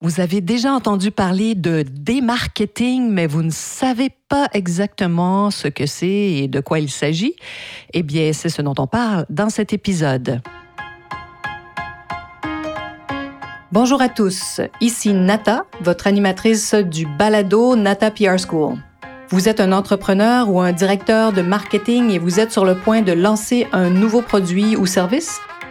Vous avez déjà entendu parler de démarketing, mais vous ne savez pas exactement ce que c'est et de quoi il s'agit? Eh bien, c'est ce dont on parle dans cet épisode. Bonjour à tous, ici Nata, votre animatrice du balado Nata PR School. Vous êtes un entrepreneur ou un directeur de marketing et vous êtes sur le point de lancer un nouveau produit ou service?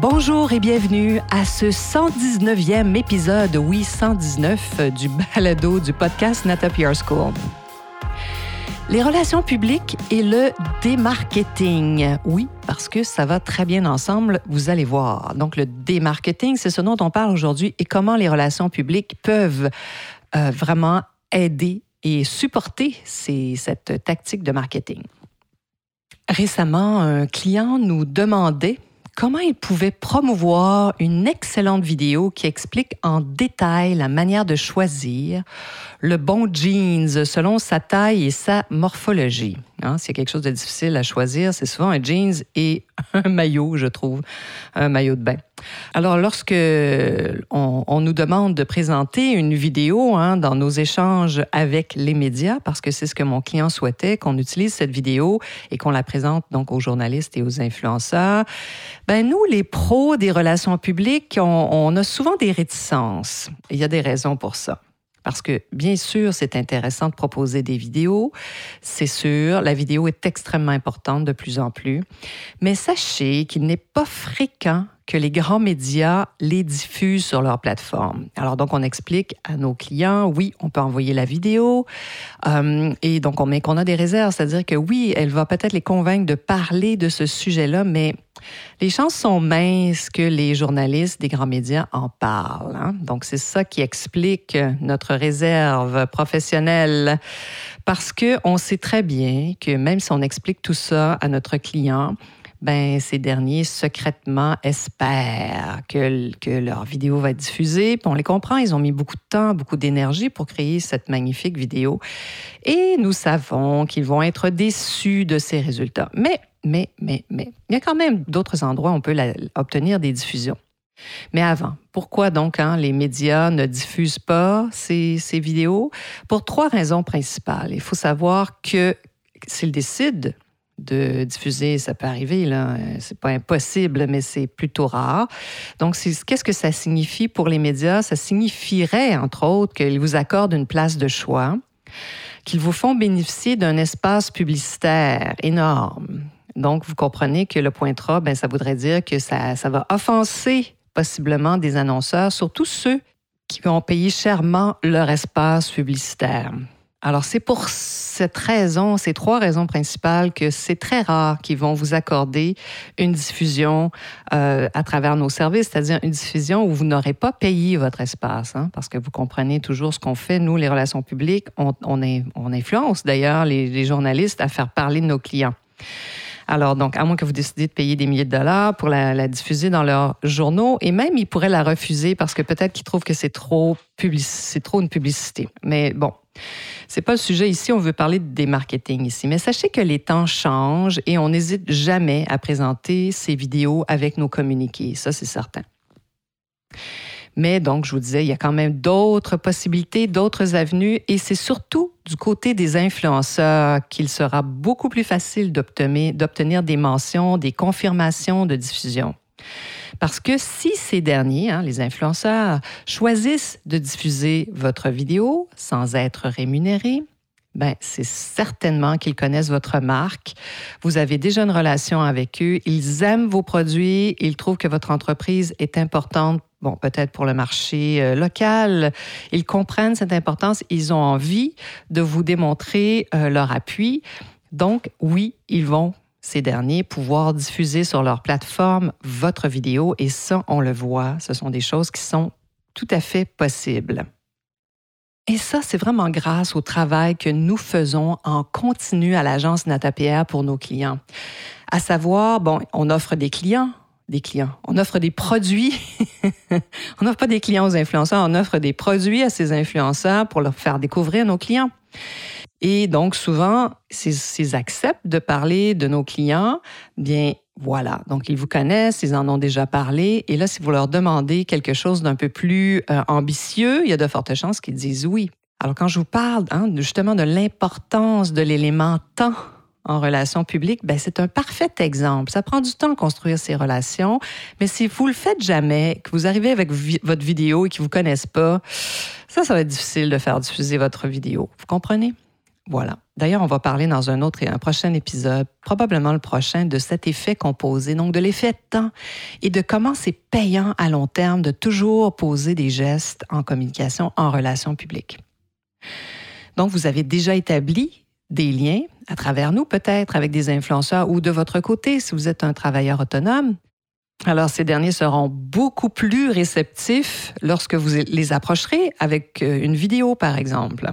Bonjour et bienvenue à ce 119e épisode, oui 119, du balado du podcast Nata PR School. Les relations publiques et le démarketing. Oui, parce que ça va très bien ensemble, vous allez voir. Donc le démarketing, c'est ce dont on parle aujourd'hui et comment les relations publiques peuvent euh, vraiment aider et supporter cette tactique de marketing. Récemment, un client nous demandait comment il pouvait promouvoir une excellente vidéo qui explique en détail la manière de choisir le bon jeans selon sa taille et sa morphologie? Hein, S'il y a quelque chose de difficile à choisir, c'est souvent un jeans et un maillot, je trouve, un maillot de bain. Alors, lorsque on, nous demande de présenter une vidéo hein, dans nos échanges avec les médias, parce que c'est ce que mon client souhaitait, qu'on utilise cette vidéo et qu'on la présente donc aux journalistes et aux influenceurs, ben nous, les pros des relations publiques, on, on a souvent des réticences. Il y a des raisons pour ça. Parce que, bien sûr, c'est intéressant de proposer des vidéos. C'est sûr, la vidéo est extrêmement importante de plus en plus. Mais sachez qu'il n'est pas fréquent que les grands médias les diffusent sur leur plateforme. Alors donc on explique à nos clients, oui, on peut envoyer la vidéo, euh, et donc on met qu'on a des réserves, c'est-à-dire que oui, elle va peut-être les convaincre de parler de ce sujet-là, mais les chances sont minces que les journalistes des grands médias en parlent. Hein. Donc c'est ça qui explique notre réserve professionnelle, parce que on sait très bien que même si on explique tout ça à notre client, ben, ces derniers secrètement espèrent que, que leur vidéo va être diffusée. On les comprend, ils ont mis beaucoup de temps, beaucoup d'énergie pour créer cette magnifique vidéo. Et nous savons qu'ils vont être déçus de ces résultats. Mais, mais, mais, mais, il y a quand même d'autres endroits où on peut obtenir des diffusions. Mais avant, pourquoi donc hein, les médias ne diffusent pas ces vidéos? Pour trois raisons principales. Il faut savoir que s'ils décident de diffuser, ça peut arriver, là. C'est pas impossible, mais c'est plutôt rare. Donc, qu'est-ce que ça signifie pour les médias? Ça signifierait, entre autres, qu'ils vous accordent une place de choix, qu'ils vous font bénéficier d'un espace publicitaire énorme. Donc, vous comprenez que le point ben, ça voudrait dire que ça, ça va offenser possiblement des annonceurs, surtout ceux qui vont payer chèrement leur espace publicitaire. Alors, c'est pour cette raison, ces trois raisons principales, que c'est très rare qu'ils vont vous accorder une diffusion euh, à travers nos services, c'est-à-dire une diffusion où vous n'aurez pas payé votre espace, hein, parce que vous comprenez toujours ce qu'on fait. Nous, les relations publiques, on, influence d'ailleurs les, journalistes à faire parler de nos clients. Alors, donc, à moins que vous décidiez de payer des milliers de dollars pour la, diffuser dans leurs journaux, et même ils pourraient la refuser parce que peut-être qu'ils trouvent que c'est trop une publicité. Mais bon, c'est pas le sujet ici, on veut parler des marketing ici. Mais sachez que les temps changent et on n'hésite jamais à présenter ces vidéos avec nos communiqués. Ça, c'est certain. Mais donc, je vous disais, il y a quand même d'autres possibilités, d'autres avenues, et c'est surtout du côté des influenceurs qu'il sera beaucoup plus facile d'obtenir des mentions, des confirmations de diffusion. Parce que si ces derniers, hein, les influenceurs, choisissent de diffuser votre vidéo sans être rémunérés, ben, c'est certainement qu'ils connaissent votre marque. Vous avez déjà une relation avec eux. Ils aiment vos produits. Ils trouvent que votre entreprise est importante, bon, peut-être pour le marché euh, local. Ils comprennent cette importance. Ils ont envie de vous démontrer euh, leur appui. Donc, oui, ils vont ces derniers pouvoir diffuser sur leur plateforme votre vidéo. Et ça, on le voit, ce sont des choses qui sont tout à fait possible. Et ça, c'est vraiment grâce au travail que nous faisons en continu à l'agence NataPR pour nos clients. À savoir, bon, on offre des clients, des clients. On offre des produits. on n'offre pas des clients aux influenceurs, on offre des produits à ces influenceurs pour leur faire découvrir nos clients. Et donc, souvent, s'ils acceptent de parler de nos clients, bien, voilà. Donc, ils vous connaissent, ils en ont déjà parlé. Et là, si vous leur demandez quelque chose d'un peu plus euh, ambitieux, il y a de fortes chances qu'ils disent oui. Alors, quand je vous parle hein, justement de l'importance de l'élément temps en relation publique, ben c'est un parfait exemple. Ça prend du temps de construire ces relations, mais si vous le faites jamais, que vous arrivez avec votre vidéo et qu'ils vous connaissent pas, ça, ça va être difficile de faire diffuser votre vidéo. Vous comprenez? Voilà. D'ailleurs, on va parler dans un autre et un prochain épisode, probablement le prochain, de cet effet composé, donc de l'effet temps et de comment c'est payant à long terme de toujours poser des gestes en communication, en relation publique. Donc, vous avez déjà établi des liens à travers nous, peut-être avec des influenceurs ou de votre côté, si vous êtes un travailleur autonome. Alors, ces derniers seront beaucoup plus réceptifs lorsque vous les approcherez avec euh, une vidéo, par exemple.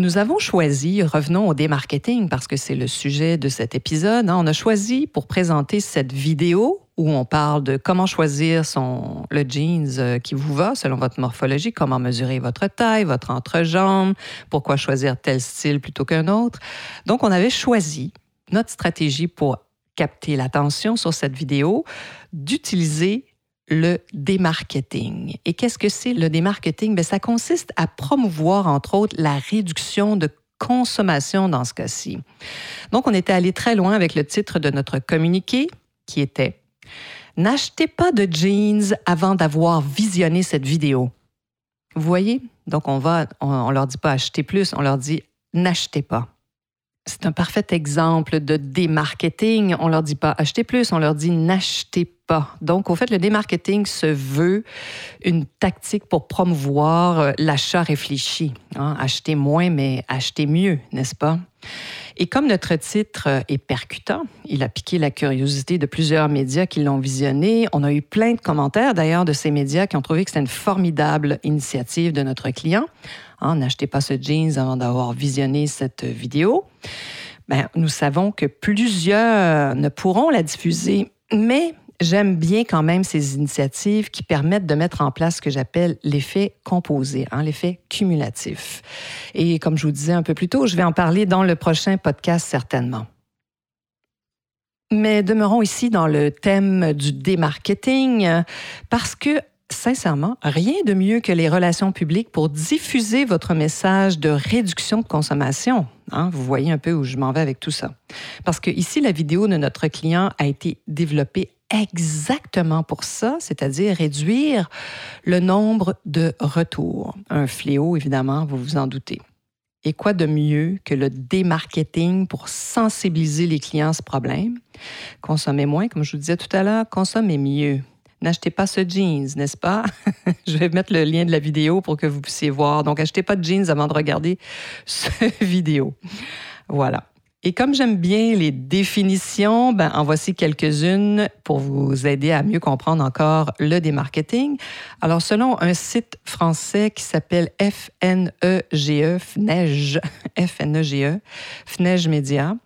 Nous avons choisi, revenons au démarketing parce que c'est le sujet de cet épisode, hein, on a choisi pour présenter cette vidéo où on parle de comment choisir son, le jeans euh, qui vous va selon votre morphologie, comment mesurer votre taille, votre entrejambe, pourquoi choisir tel style plutôt qu'un autre. Donc, on avait choisi notre stratégie pour capter l'attention sur cette vidéo d'utiliser le démarketing. Et qu'est-ce que c'est le démarketing? Bien, ça consiste à promouvoir, entre autres, la réduction de consommation dans ce cas-ci. Donc, on était allé très loin avec le titre de notre communiqué qui était N'achetez pas de jeans avant d'avoir visionné cette vidéo. Vous voyez? Donc, on va, on, on leur dit pas acheter plus, on leur dit n'achetez pas. C'est un parfait exemple de démarketing. On leur dit pas acheter plus, on leur dit n'achetez pas. Donc, au fait, le démarketing se veut une tactique pour promouvoir euh, l'achat réfléchi. Hein. Acheter moins, mais acheter mieux, n'est-ce pas? Et comme notre titre euh, est percutant, il a piqué la curiosité de plusieurs médias qui l'ont visionné. On a eu plein de commentaires d'ailleurs de ces médias qui ont trouvé que c'était une formidable initiative de notre client. Hein, n'achetez pas ce jeans avant d'avoir visionné cette vidéo. Ben, nous savons que plusieurs ne pourront la diffuser, mais j'aime bien quand même ces initiatives qui permettent de mettre en place ce que j'appelle l'effet composé, hein, l'effet cumulatif. Et comme je vous disais un peu plus tôt, je vais en parler dans le prochain podcast certainement. Mais demeurons ici dans le thème du démarketing parce que sincèrement, rien de mieux que les relations publiques pour diffuser votre message de réduction de consommation. Hein? Vous voyez un peu où je m'en vais avec tout ça. Parce que ici, la vidéo de notre client a été développée exactement pour ça, c'est-à-dire réduire le nombre de retours. Un fléau, évidemment, vous vous en doutez. Et quoi de mieux que le démarketing pour sensibiliser les clients à ce problème? Consommez moins, comme je vous disais tout à l'heure, consommez mieux n'achetez pas ce jeans, n'est-ce pas? je vais mettre le lien de la vidéo pour que vous puissiez voir. Donc, achetez pas de jeans avant de regarder cette vidéo. Voilà. Et comme j'aime bien les définitions, ben, en voici quelques-unes pour vous aider à mieux comprendre encore le démarketing. Alors, selon un site français qui s'appelle FNEGE, FNEGE, FNEGE, FNEGE Média.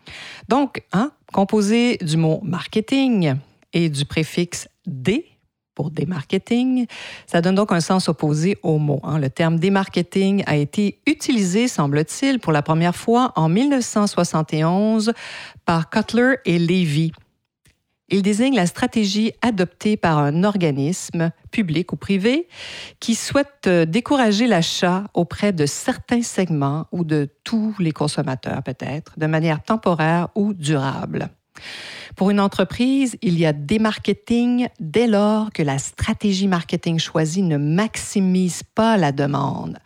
Donc, hein, composé du mot marketing et du préfixe D, pour démarketing. Ça donne donc un sens opposé au mot. Hein. Le terme démarketing a été utilisé, semble-t-il, pour la première fois en 1971 par Cutler et Levy. Il désigne la stratégie adoptée par un organisme, public ou privé, qui souhaite euh, décourager l'achat auprès de certains segments ou de tous les consommateurs peut-être, de manière temporaire ou durable. Pour une entreprise, il y a des marketing dès lors que la stratégie marketing choisie ne maximise pas la demande,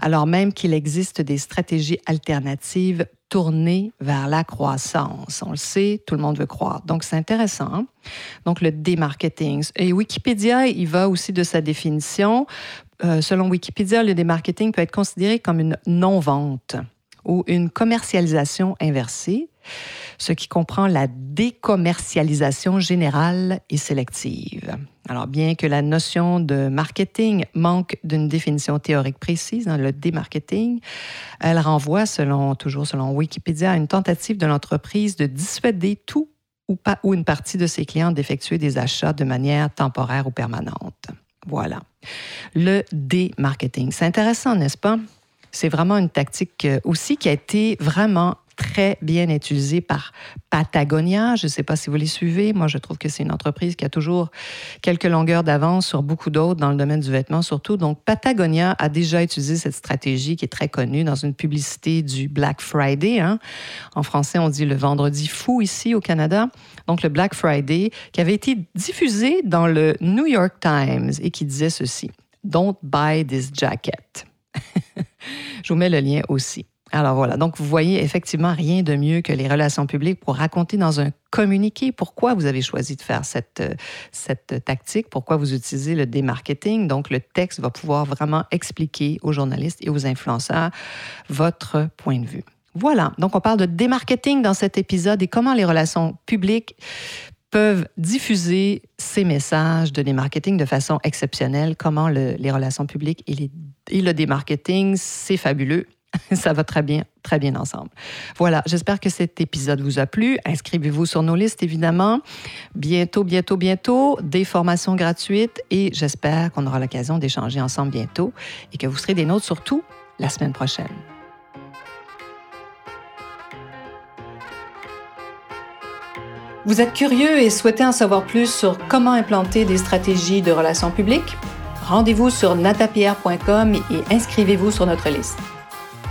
alors même qu'il existe des stratégies alternatives tournées vers la croissance. On le sait, tout le monde veut croire. Donc, c'est intéressant. Donc, le démarketing. Et Wikipédia, il va aussi de sa définition. Euh, selon Wikipédia, le démarketing peut être considéré comme une non-vente ou une commercialisation inversée ce qui comprend la décommercialisation générale et sélective. Alors, bien que la notion de marketing manque d'une définition théorique précise, dans le démarketing, elle renvoie, toujours selon Wikipédia, à une tentative de l'entreprise de dissuader tout ou une partie de ses clients d'effectuer des achats de manière temporaire ou permanente. Voilà. Le démarketing. C'est intéressant, n'est-ce pas? C'est vraiment une tactique euh, aussi qui a été vraiment très bien utilisée par Patagonia. Je ne sais pas si vous les suivez. Moi, je trouve que c'est une entreprise qui a toujours quelques longueurs d'avance sur beaucoup d'autres dans le domaine du vêtement, surtout. Donc, Patagonia a déjà utilisé cette stratégie qui est très connue dans une publicité du Black Friday. Hein. En français, on dit le vendredi fou ici au Canada. Donc, le Black Friday qui avait été diffusé dans le New York Times et qui disait ceci. Don't buy this jacket. Je vous mets le lien aussi. Alors voilà, donc vous voyez effectivement rien de mieux que les relations publiques pour raconter dans un communiqué pourquoi vous avez choisi de faire cette, euh, cette tactique, pourquoi vous utilisez le démarketing. Donc le texte va pouvoir vraiment expliquer aux journalistes et aux influenceurs votre point de vue. Voilà, donc on parle de démarketing dans cet épisode et comment les relations publiques peuvent diffuser ces messages de démarketing de façon exceptionnelle, comment les relations publiques et, et le démarketing, c'est fabuleux ça va très bien, très bien ensemble. Voilà, j'espère que cet épisode vous a plu. Inscrivez-vous sur nos listes, évidemment. Bientôt, bientôt, bientôt, des formations gratuites et j'espère qu'on aura l'occasion d'échanger ensemble bientôt et que vous serez des nôtres surtout la semaine prochaine. Vous êtes curieux et souhaitez en savoir plus sur comment implanter des stratégies de relations publiques? Rendez-vous sur natapierre.com et inscrivez-vous sur notre liste.